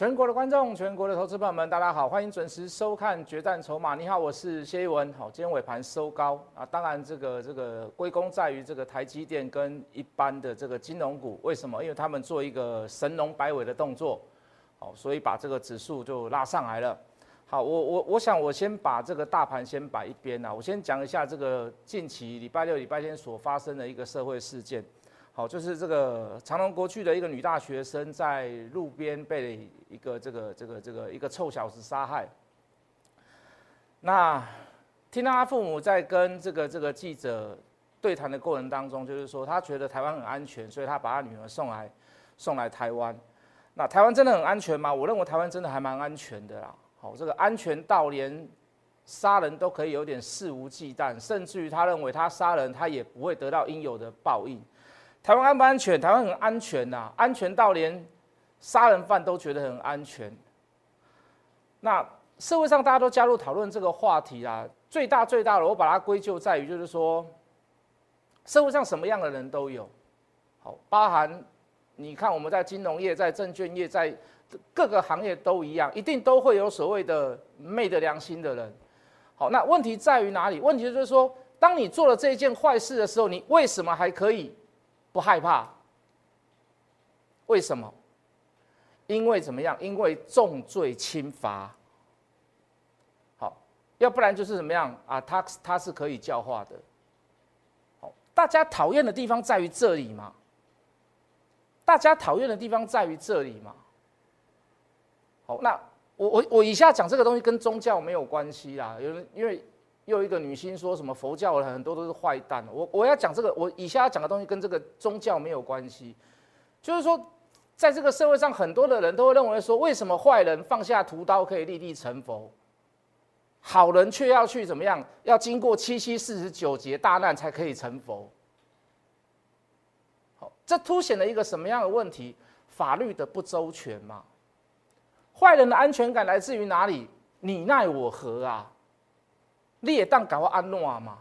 全国的观众，全国的投资朋友们，大家好，欢迎准时收看《决战筹码》。你好，我是谢一文。好，今天尾盘收高啊，当然这个这个归功在于这个台积电跟一般的这个金融股。为什么？因为他们做一个神龙摆尾的动作，好，所以把这个指数就拉上来了。好，我我我想我先把这个大盘先摆一边啊，我先讲一下这个近期礼拜六、礼拜天所发生的一个社会事件。好，就是这个长隆国区的一个女大学生在路边被一个这个这个这个一个臭小子杀害。那听到他父母在跟这个这个记者对谈的过程当中，就是说他觉得台湾很安全，所以他把他女儿送来送来台湾。那台湾真的很安全吗？我认为台湾真的还蛮安全的啦。好，这个安全到连杀人都可以有点肆无忌惮，甚至于他认为他杀人他也不会得到应有的报应。台湾安不安全？台湾很安全呐，安全到连杀人犯都觉得很安全。那社会上大家都加入讨论这个话题啊，最大最大的，我把它归咎在于，就是说，社会上什么样的人都有，好，包含你看我们在金融业、在证券业、在各个行业都一样，一定都会有所谓的昧着良心的人。好，那问题在于哪里？问题就是说，当你做了这一件坏事的时候，你为什么还可以？不害怕，为什么？因为怎么样？因为重罪轻罚。好，要不然就是怎么样啊？他他是可以教化的。好，大家讨厌的地方在于这里嘛？大家讨厌的地方在于这里嘛？好，那我我我以下讲这个东西跟宗教没有关系啦，有人因为。又一个女星说什么佛教很多都是坏蛋。我我要讲这个，我以下要讲的东西跟这个宗教没有关系，就是说，在这个社会上，很多的人都会认为说，为什么坏人放下屠刀可以立地成佛，好人却要去怎么样？要经过七七四十九劫大难才可以成佛？好，这凸显了一个什么样的问题？法律的不周全嘛。坏人的安全感来自于哪里？你奈我何啊？你也当搞我安怎嘛？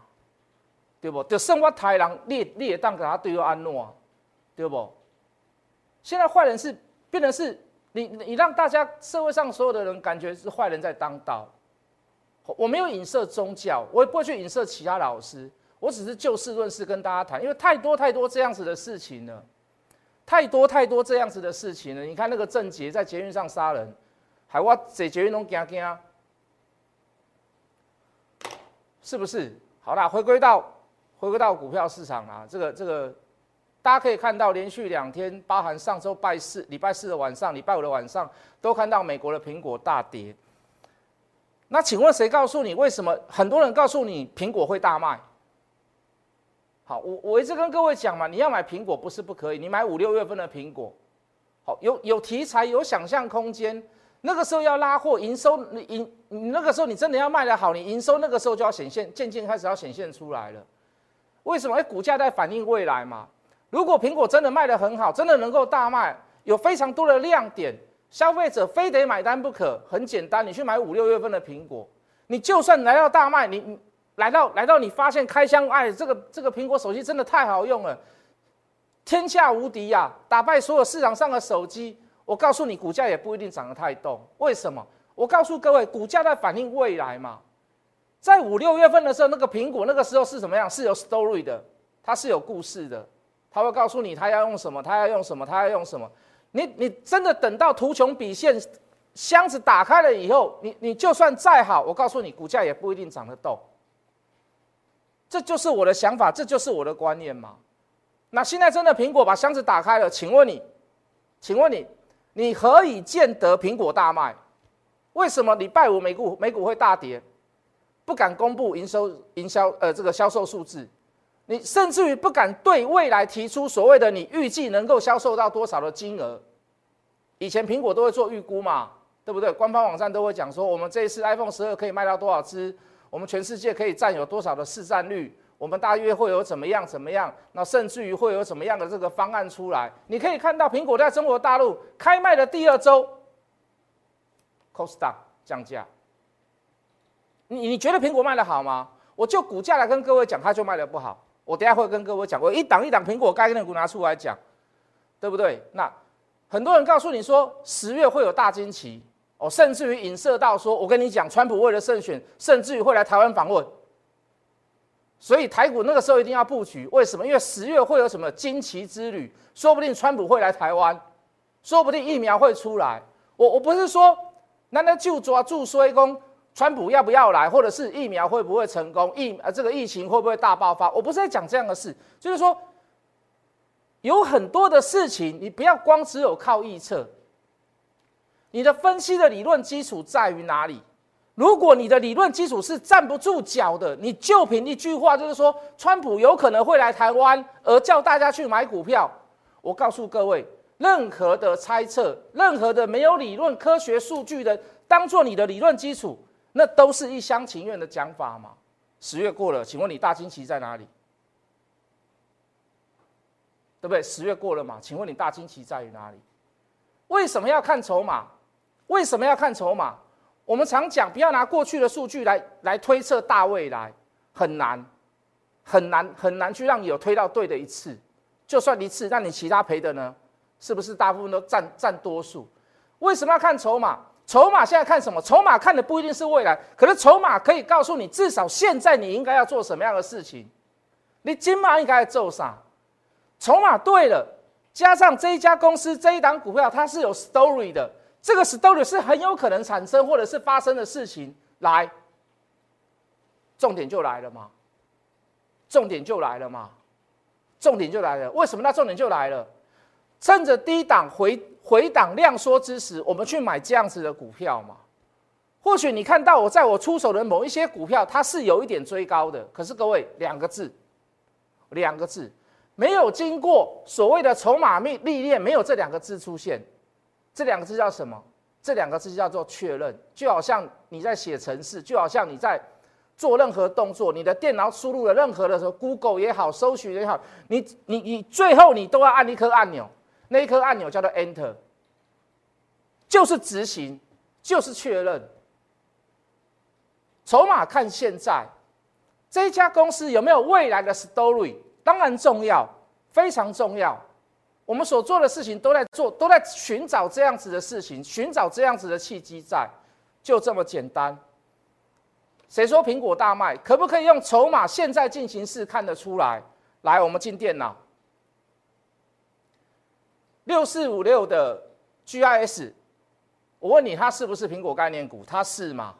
对不？就剩我台人，你你也当给他对我安怎？对不？现在坏人是变成是你，你让大家社会上所有的人感觉是坏人在当道。我没有影射宗教，我也不会去影射其他老师，我只是就事论事跟大家谈，因为太多太多这样子的事情了，太多太多这样子的事情了。你看那个郑杰在捷运上杀人，还我在捷运中惊惊。是不是？好啦，回归到回归到股票市场啊，这个这个，大家可以看到，连续两天，包含上周拜四、礼拜四的晚上、礼拜五的晚上，都看到美国的苹果大跌。那请问谁告诉你为什么？很多人告诉你苹果会大卖。好，我我一直跟各位讲嘛，你要买苹果不是不可以，你买五六月份的苹果，好，有有题材，有想象空间。那个时候要拉货，营收你营你那个时候你真的要卖得好，你营收那个时候就要显现，渐渐开始要显现出来了。为什么？哎，股价在反映未来嘛。如果苹果真的卖得很好，真的能够大卖，有非常多的亮点，消费者非得买单不可。很简单，你去买五六月份的苹果，你就算来到大卖，你你来到来到你发现开箱，哎，这个这个苹果手机真的太好用了，天下无敌呀，打败所有市场上的手机。我告诉你，股价也不一定涨得太动。为什么？我告诉各位，股价在反映未来嘛。在五六月份的时候，那个苹果那个时候是什么样？是有 story 的，它是有故事的。他会告诉你，他要用什么，他要用什么，他要用什么。你你真的等到图穷匕现，箱子打开了以后，你你就算再好，我告诉你，股价也不一定涨得动。这就是我的想法，这就是我的观念嘛。那现在真的苹果把箱子打开了，请问你，请问你。你何以见得苹果大卖？为什么礼拜五美股美股会大跌？不敢公布营收、营销呃这个销售数字，你甚至于不敢对未来提出所谓的你预计能够销售到多少的金额。以前苹果都会做预估嘛，对不对？官方网站都会讲说，我们这一次 iPhone 十二可以卖到多少只？我们全世界可以占有多少的市占率？我们大约会有怎么样怎么样？那甚至于会有怎么样的这个方案出来？你可以看到苹果在中国大陆开卖的第二周，cost down 降价。你你觉得苹果卖的好吗？我就股价来跟各位讲，它就卖的不好。我等下会跟各位讲，我一档一档苹果概念股拿出来讲，对不对？那很多人告诉你说十月会有大惊奇哦，甚至于影射到说，我跟你讲，川普为了胜选，甚至于会来台湾访问。所以台股那个时候一定要布局，为什么？因为十月会有什么惊奇之旅，说不定川普会来台湾，说不定疫苗会出来。我我不是说，难道就抓住衰工，川普要不要来，或者是疫苗会不会成功，疫呃这个疫情会不会大爆发？我不是在讲这样的事，就是说有很多的事情，你不要光只有靠预测，你的分析的理论基础在于哪里？如果你的理论基础是站不住脚的，你就凭一句话，就是说川普有可能会来台湾，而叫大家去买股票。我告诉各位，任何的猜测，任何的没有理论、科学数据的，当做你的理论基础，那都是一厢情愿的讲法嘛。十月过了，请问你大惊奇在哪里？对不对？十月过了嘛，请问你大惊奇在于哪里？为什么要看筹码？为什么要看筹码？我们常讲，不要拿过去的数据来来推测大未来，很难，很难，很难去让你有推到对的一次。就算一次，那你其他赔的呢？是不是大部分都占占多数？为什么要看筹码？筹码现在看什么？筹码看的不一定是未来，可是筹码可以告诉你，至少现在你应该要做什么样的事情。你今晚应该做啥？筹码对了，加上这一家公司这一档股票，它是有 story 的。这个 story 是很有可能产生或者是发生的事情，来，重点就来了嘛，重点就来了嘛，重点就来了。为什么那重点就来了？趁着低档回回档量缩之时，我们去买这样子的股票嘛。或许你看到我在我出手的某一些股票，它是有一点追高的，可是各位两个字，两个字，没有经过所谓的筹码历历练，没有这两个字出现。这两个字叫什么？这两个字叫做确认，就好像你在写程式，就好像你在做任何动作，你的电脑输入了任何的时候，Google 也好，搜寻也好，你你你最后你都要按一颗按钮，那一颗按钮叫做 Enter，就是执行，就是确认。筹码看现在这一家公司有没有未来的 story，当然重要，非常重要。我们所做的事情都在做，都在寻找这样子的事情，寻找这样子的契机，在就这么简单。谁说苹果大卖？可不可以用筹码现在进行式看得出来？来，我们进电脑，六四五六的 GIS，我问你，它是不是苹果概念股？它是吗？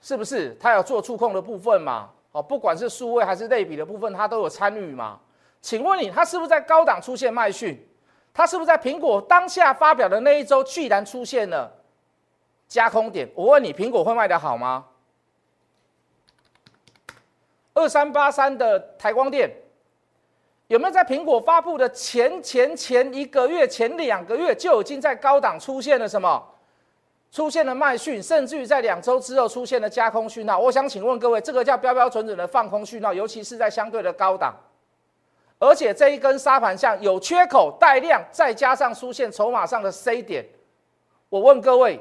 是不是？它有做触控的部分嘛？哦，不管是数位还是类比的部分，它都有参与嘛？请问你，它是不是在高档出现卖讯？它是不是在苹果当下发表的那一周，居然出现了加空点？我问你，苹果会卖得好吗？二三八三的台光电有没有在苹果发布的前前前一个月、前两个月就已经在高档出现了什么？出现了卖讯，甚至于在两周之后出现了加空讯号。我想请问各位，这个叫标标准准的放空讯号，尤其是在相对的高档。而且这一根沙盘像有缺口带量，再加上出现筹码上的 C 点，我问各位，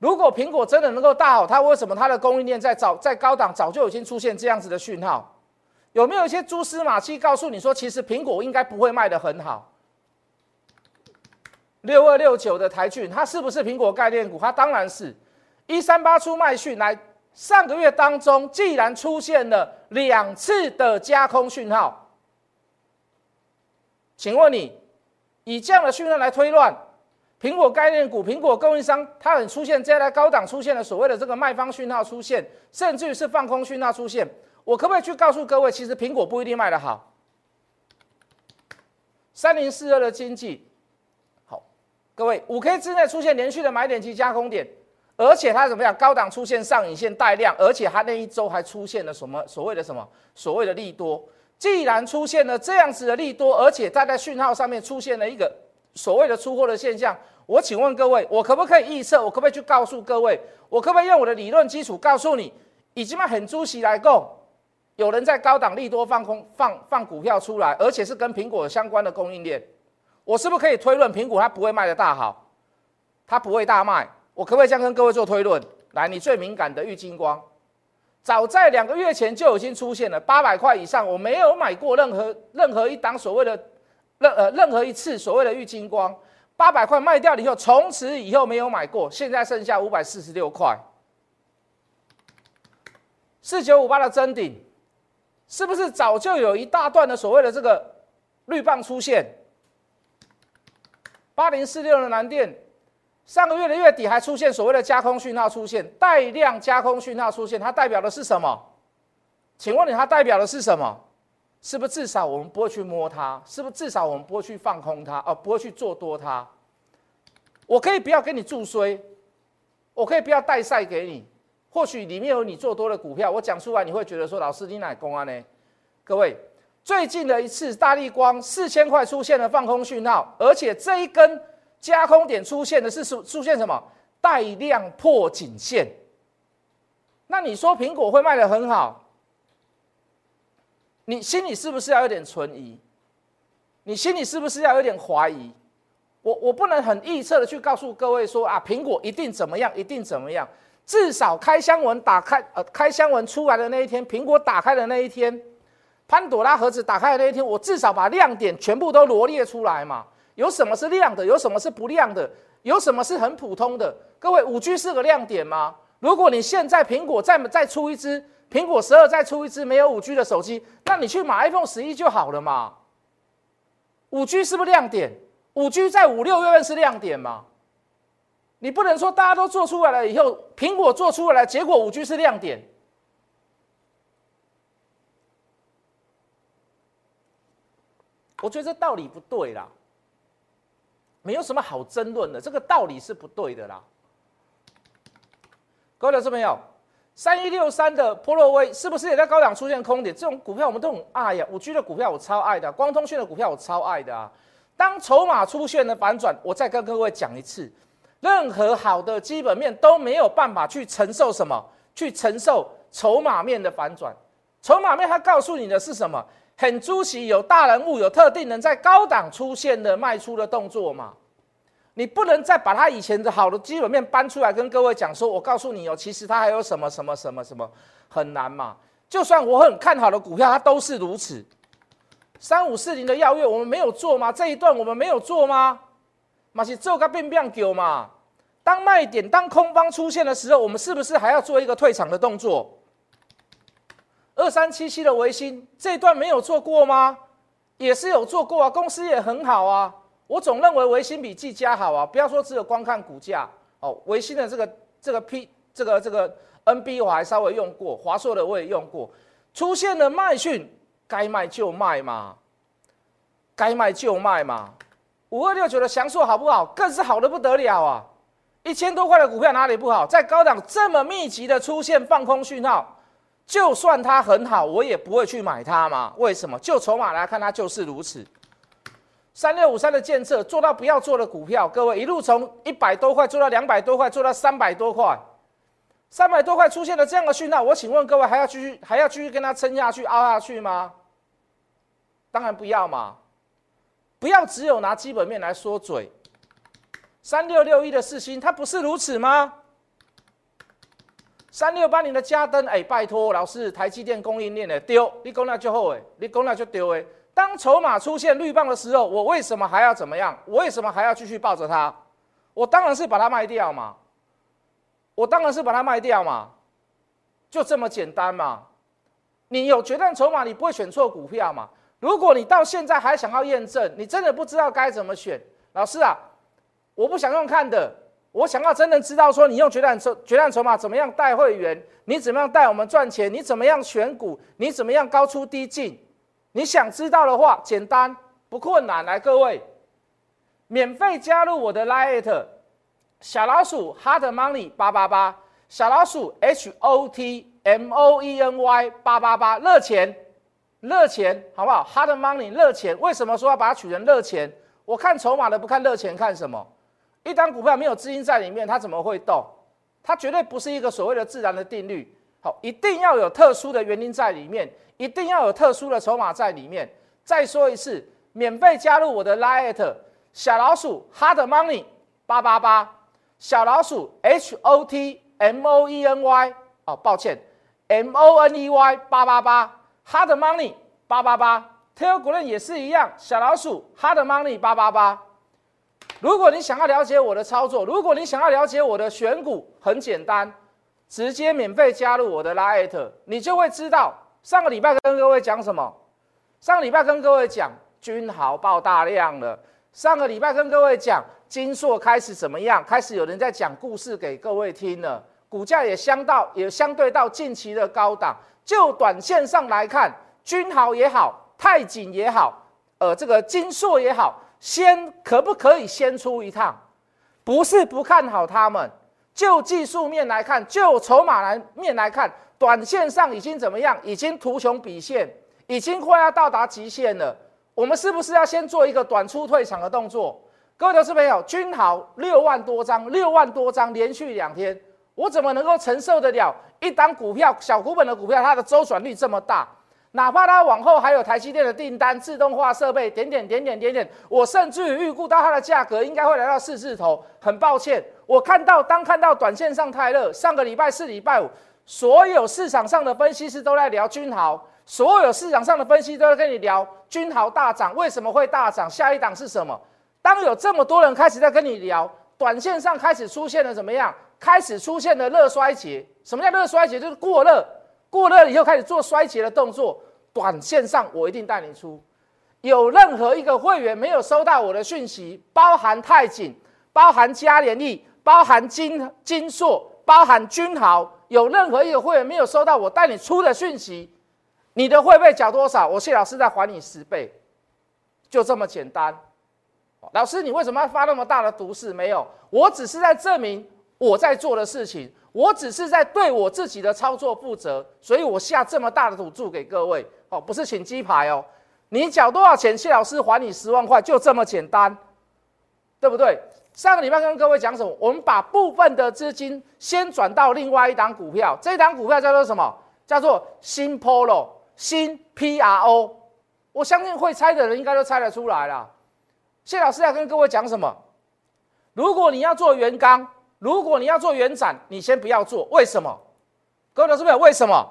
如果苹果真的能够大好，它为什么它的供应链在早在高档早就已经出现这样子的讯号？有没有一些蛛丝马迹告诉你说，其实苹果应该不会卖得很好？六二六九的台骏，它是不是苹果概念股？它当然是。一三八出卖讯来，上个月当中既然出现了两次的加空讯号。请问你，以这样的讯号来推断，苹果概念股、苹果供应商，它很出现这样的高档出现了所谓的这个卖方讯号出现，甚至于是放空讯号出现，我可不可以去告诉各位，其实苹果不一定卖得好？三零四二的经济，好，各位五 K 之内出现连续的买点及加空点，而且它怎么样？高档出现上影线带量，而且它那一周还出现了什么所谓的什么所谓的利多？既然出现了这样子的利多，而且它在讯号上面出现了一个所谓的出货的现象，我请问各位，我可不可以预测？我可不可以去告诉各位？我可不可以用我的理论基础告诉你，已经把很猪席来供，有人在高档利多放空放放股票出来，而且是跟苹果相关的供应链，我是不是可以推论苹果它不会卖的大好，它不会大卖？我可不可以这样跟各位做推论？来，你最敏感的玉金光。早在两个月前就已经出现了八百块以上，我没有买过任何任何一档所谓的任呃任何一次所谓的玉金光八百块卖掉了以后，从此以后没有买过，现在剩下五百四十六块。四九五八的真顶，是不是早就有一大段的所谓的这个绿棒出现？八零四六的蓝电，上个月的月底还出现所谓的加空讯号出现，带量加空讯号出现，它代表的是什么？请问你，它代表的是什么？是不是至少我们不会去摸它？是不是至少我们不会去放空它？哦，不会去做多它？我可以不要给你注衰，我可以不要带赛给你。或许里面有你做多的股票，我讲出来你会觉得说，老师你哪公安呢？各位，最近的一次大力光四千块出现了放空讯号，而且这一根加空点出现的是出出现什么？带量破颈线。那你说苹果会卖的很好？你心里是不是要有点存疑？你心里是不是要有点怀疑？我我不能很预测的去告诉各位说啊，苹果一定怎么样，一定怎么样。至少开箱文打开，呃，开箱文出来的那一天，苹果打开的那一天，潘朵拉盒子打开的那一天，我至少把亮点全部都罗列出来嘛。有什么是亮的？有什么是不亮的？有什么是很普通的？各位，五 G 是个亮点吗？如果你现在苹果再再出一支苹果十二，再出一支没有五 G 的手机，那你去买 iPhone 十一就好了嘛。五 G 是不是亮点？五 G 在五六月份是亮点吗？你不能说大家都做出来了以后，苹果做出来了，结果五 G 是亮点。我觉得这道理不对啦，没有什么好争论的，这个道理是不对的啦。各位老师朋友，三一六三的波洛威是不是也在高档出现空点？这种股票我们都很爱呀，五 G 的股票我超爱的，光通讯的股票我超爱的啊。当筹码出现了反转，我再跟各位讲一次。任何好的基本面都没有办法去承受什么？去承受筹码面的反转。筹码面它告诉你的是什么？很出奇，有大人物、有特定人在高档出现的卖出的动作嘛？你不能再把它以前的好的基本面搬出来跟各位讲说，我告诉你哦，其实它还有什么什么什么什么很难嘛？就算我很看好的股票，它都是如此。三五四零的药月，我们没有做吗？这一段我们没有做吗？马是做个变变狗嘛？当卖点、当空方出现的时候，我们是不是还要做一个退场的动作？二三七七的维新这一段没有做过吗？也是有做过啊，公司也很好啊。我总认为维新比技嘉好啊。不要说只有光看股价哦，维新的这个这个 P 这个这个 NB 我还稍微用过，华硕的我也用过。出现了卖讯，该卖就卖嘛，该卖就卖嘛。五二六九的翔硕好不好？更是好的不得了啊！一千多块的股票哪里不好？在高档这么密集的出现放空讯号，就算它很好，我也不会去买它嘛？为什么？就筹码来看，它就是如此。三六五三的建设做到不要做的股票，各位一路从一百多块做到两百多块，做到三百多块，三百多块出现了这样的讯号，我请问各位还要继续还要继续跟它撑下去、凹下去吗？当然不要嘛！不要只有拿基本面来说嘴。三六六一的四星，它不是如此吗？三六八零的嘉登，哎，拜托老师，台积电供应链的丢，你讲那就好哎，你讲那就丢哎。当筹码出现绿棒的时候，我为什么还要怎么样？我为什么还要继续抱着它？我当然是把它卖掉嘛，我当然是把它卖掉嘛，就这么简单嘛。你有决断筹码，你不会选错股票嘛？如果你到现在还想要验证，你真的不知道该怎么选，老师啊。我不想用看的，我想要真的知道说你用决战筹决战筹码怎么样带会员，你怎么样带我们赚钱，你怎么样选股，你怎么样高出低进，你想知道的话，简单不困难，来各位，免费加入我的 Lite 小老鼠 Hot Money 八八八，小老鼠 H O T M O E N Y 八八八，热钱热钱好不好？Hot Money 热钱，为什么说要把它取成热钱？我看筹码的不看热钱，看什么？一单股票没有资金在里面，它怎么会动？它绝对不是一个所谓的自然的定律。好，一定要有特殊的原因在里面，一定要有特殊的筹码在里面。再说一次，免费加入我的 Lite 小老鼠 Hard Money 八八八，小老鼠 H O T M O E N Y 哦，抱歉 M O N E Y 八八八 Hard Money 八八八，Telegram 也是一样，小老鼠 Hard Money 八八八。如果你想要了解我的操作，如果你想要了解我的选股，很简单，直接免费加入我的 Lite，你就会知道上个礼拜跟各位讲什么。上个礼拜跟各位讲君豪爆大量了，上个礼拜跟各位讲金硕开始怎么样，开始有人在讲故事给各位听了，股价也相到也相对到近期的高档。就短线上来看，君豪也好，泰景也好，呃，这个金硕也好。先可不可以先出一趟？不是不看好他们，就技术面来看，就筹码来面来看，短线上已经怎么样？已经图穷匕现，已经快要到达极限了。我们是不是要先做一个短出退场的动作？各位投资朋友，君豪六万多张，六万多张连续两天，我怎么能够承受得了一档股票小股本的股票，它的周转率这么大？哪怕它往后还有台积电的订单、自动化设备，点点点点点点，我甚至于预估到它的价格应该会来到四字头。很抱歉，我看到当看到短线上太热，上个礼拜四、礼拜五，所有市场上的分析师都在聊君豪，所有市场上的分析都在跟你聊君豪大涨，为什么会大涨？下一档是什么？当有这么多人开始在跟你聊，短线上开始出现了怎么样？开始出现了热衰竭。什么叫热衰竭？就是过热。过热以后开始做衰竭的动作，短线上我一定带你出。有任何一个会员没有收到我的讯息，包含泰景、包含嘉联益、包含金金硕、包含君豪，有任何一个会员没有收到我带你出的讯息，你的会费缴多少？我谢老师再还你十倍，就这么简单。老师，你为什么要发那么大的毒誓？没有，我只是在证明我在做的事情。我只是在对我自己的操作负责，所以我下这么大的赌注给各位哦，不是请鸡排哦，你缴多少钱，谢老师还你十万块，就这么简单，对不对？上个礼拜跟各位讲什么？我们把部分的资金先转到另外一档股票，这档股票叫做什么？叫做新 Polo 新 PRO。我相信会猜的人应该都猜得出来了。谢老师要跟各位讲什么？如果你要做原钢。如果你要做原展，你先不要做，为什么？各位老师朋为什么？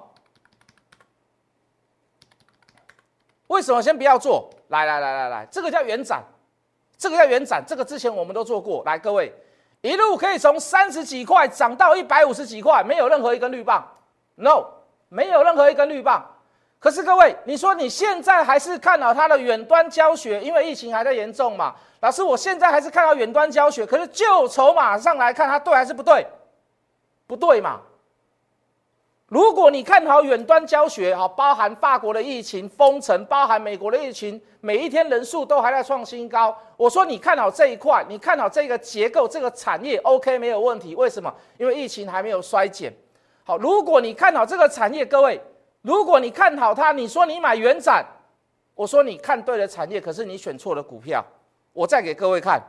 为什么先不要做？来来来来来，这个叫原展，这个叫原展，这个之前我们都做过。来，各位，一路可以从三十几块涨到一百五十几块，没有任何一根绿棒，no，没有任何一根绿棒。可是各位，你说你现在还是看好它的远端教学，因为疫情还在严重嘛？老师，我现在还是看到远端教学，可是就筹码上来看，它对还是不对？不对嘛？如果你看好远端教学，哈，包含法国的疫情封城，包含美国的疫情，每一天人数都还在创新高。我说你看好这一块，你看好这个结构，这个产业，OK，没有问题。为什么？因为疫情还没有衰减。好，如果你看好这个产业，各位，如果你看好它，你说你买元展，我说你看对了产业，可是你选错了股票。我再给各位看，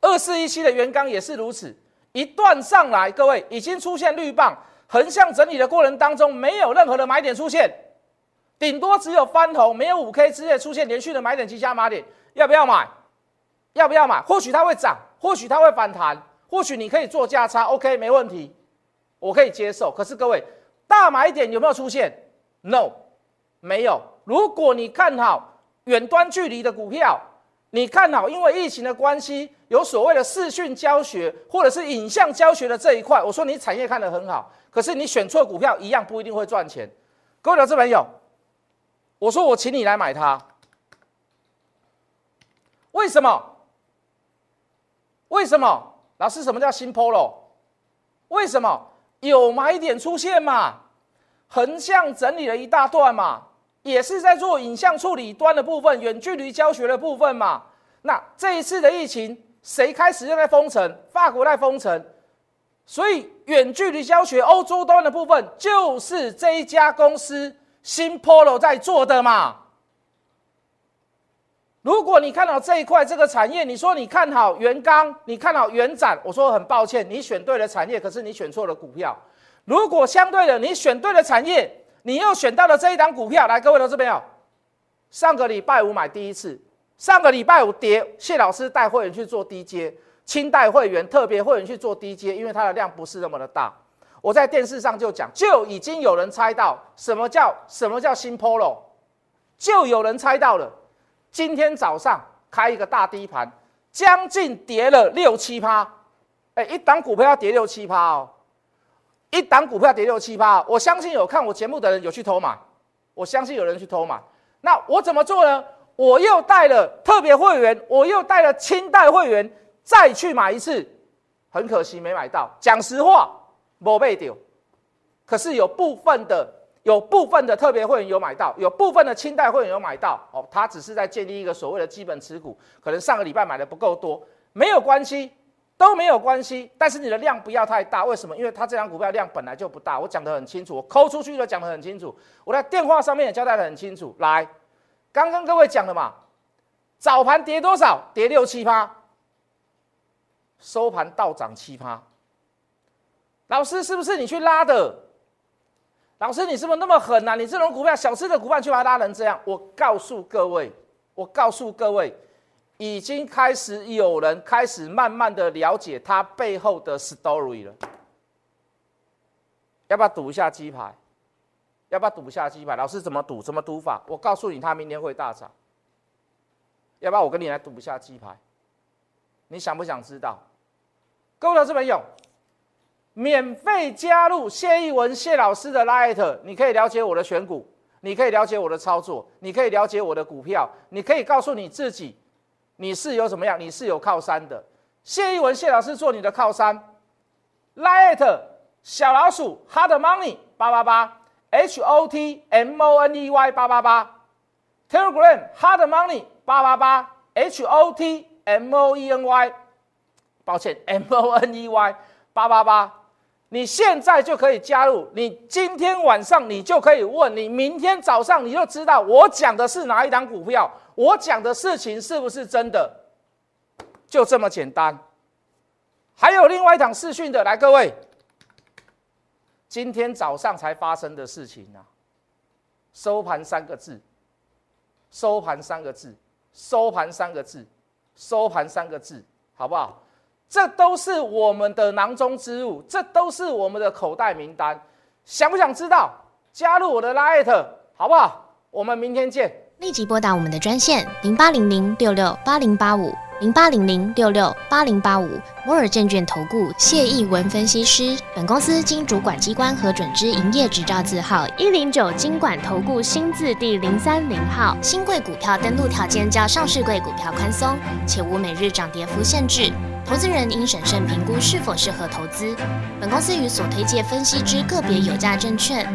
二四一七的原钢也是如此，一段上来，各位已经出现绿棒，横向整理的过程当中，没有任何的买点出现，顶多只有翻红，没有五 K 之内出现连续的买点及加码点，要不要买？要不要买？或许它会涨，或许它会反弹，或许你可以做价差，OK，没问题，我可以接受。可是各位，大买点有没有出现？No，没有。如果你看好远端距离的股票，你看好，因为疫情的关系，有所谓的视讯教学或者是影像教学的这一块，我说你产业看得很好，可是你选错股票，一样不一定会赚钱。各位投资朋友，我说我请你来买它，为什么？为什么？老师，什么叫新 Polo？为什么有买点出现嘛？横向整理了一大段嘛？也是在做影像处理端的部分，远距离教学的部分嘛。那这一次的疫情，谁开始又在封城？法国在封城，所以远距离教学欧洲端的部分，就是这一家公司新 Polo 在做的嘛。如果你看好这一块这个产业，你说你看好元刚，你看好原展，我说很抱歉，你选对了产业，可是你选错了股票。如果相对的，你选对了产业。你又选到了这一档股票，来，各位投资朋友，上个礼拜五买第一次，上个礼拜五跌，谢老师带会员去做低阶，清代会员、特别会员去做低阶，因为它的量不是那么的大。我在电视上就讲，就已经有人猜到什么叫什么叫新 Polo，就有人猜到了，今天早上开一个大低盘，将近跌了六七趴，哎，一档股票要跌六七趴哦，一档股票跌六七趴，我相信有看我节目的人有去偷买，我相信有人去偷买，那我怎么做呢？我又带了特别会员，我又带了清代会员再去买一次，很可惜没买到。讲实话，没被丢。可是有部分的有部分的特别会员有买到，有部分的清代会员有买到。哦，他只是在建立一个所谓的基本持股，可能上个礼拜买的不够多，没有关系，都没有关系。但是你的量不要太大，为什么？因为它这张股票量本来就不大。我讲得很清楚，我抠出去的讲得很清楚，我在电话上面也交代得很清楚。来。刚刚各位讲了嘛，早盘跌多少？跌六七趴，收盘倒涨七趴。老师是不是你去拉的？老师你是不是那么狠啊？你这种股票，小吃的股票，去把它拉成这样？我告诉各位，我告诉各位，已经开始有人开始慢慢的了解它背后的 story 了。要不要赌一下鸡排？要不要赌一下鸡排？老师怎么赌？怎么赌法？我告诉你，他明天会大涨。要不要我跟你来赌一下鸡排？你想不想知道？各位投资朋友，免费加入谢义文谢老师的 Light，你可以了解我的选股，你可以了解我的操作，你可以了解我的股票，你可以告诉你自己，你是有怎么样？你是有靠山的。谢义文谢老师做你的靠山，Light 小老鼠 Hard Money 八八八。H O T M O N E Y 八八八，Telegram Hard Money 八八八，H O T M O E N Y，抱歉 M O N E Y 八八八，你现在就可以加入，你今天晚上你就可以问，你明天早上你就知道我讲的是哪一档股票，我讲的事情是不是真的，就这么简单。还有另外一档视讯的，来各位。今天早上才发生的事情啊！收盘三个字，收盘三个字，收盘三个字，收盘三个字，好不好？这都是我们的囊中之物，这都是我们的口袋名单。想不想知道？加入我的 Light，好不好？我们明天见。立即拨打我们的专线零八零零六六八零八五。零八零零六六八零八五摩尔证券投顾谢义文分析师，本公司经主管机关核准之营业执照字号一零九金管投顾新字第零三零号。新贵股票登录条件较上市贵股票宽松，且无每日涨跌幅限制。投资人应审慎评估是否适合投资。本公司与所推介分析之个别有价证券。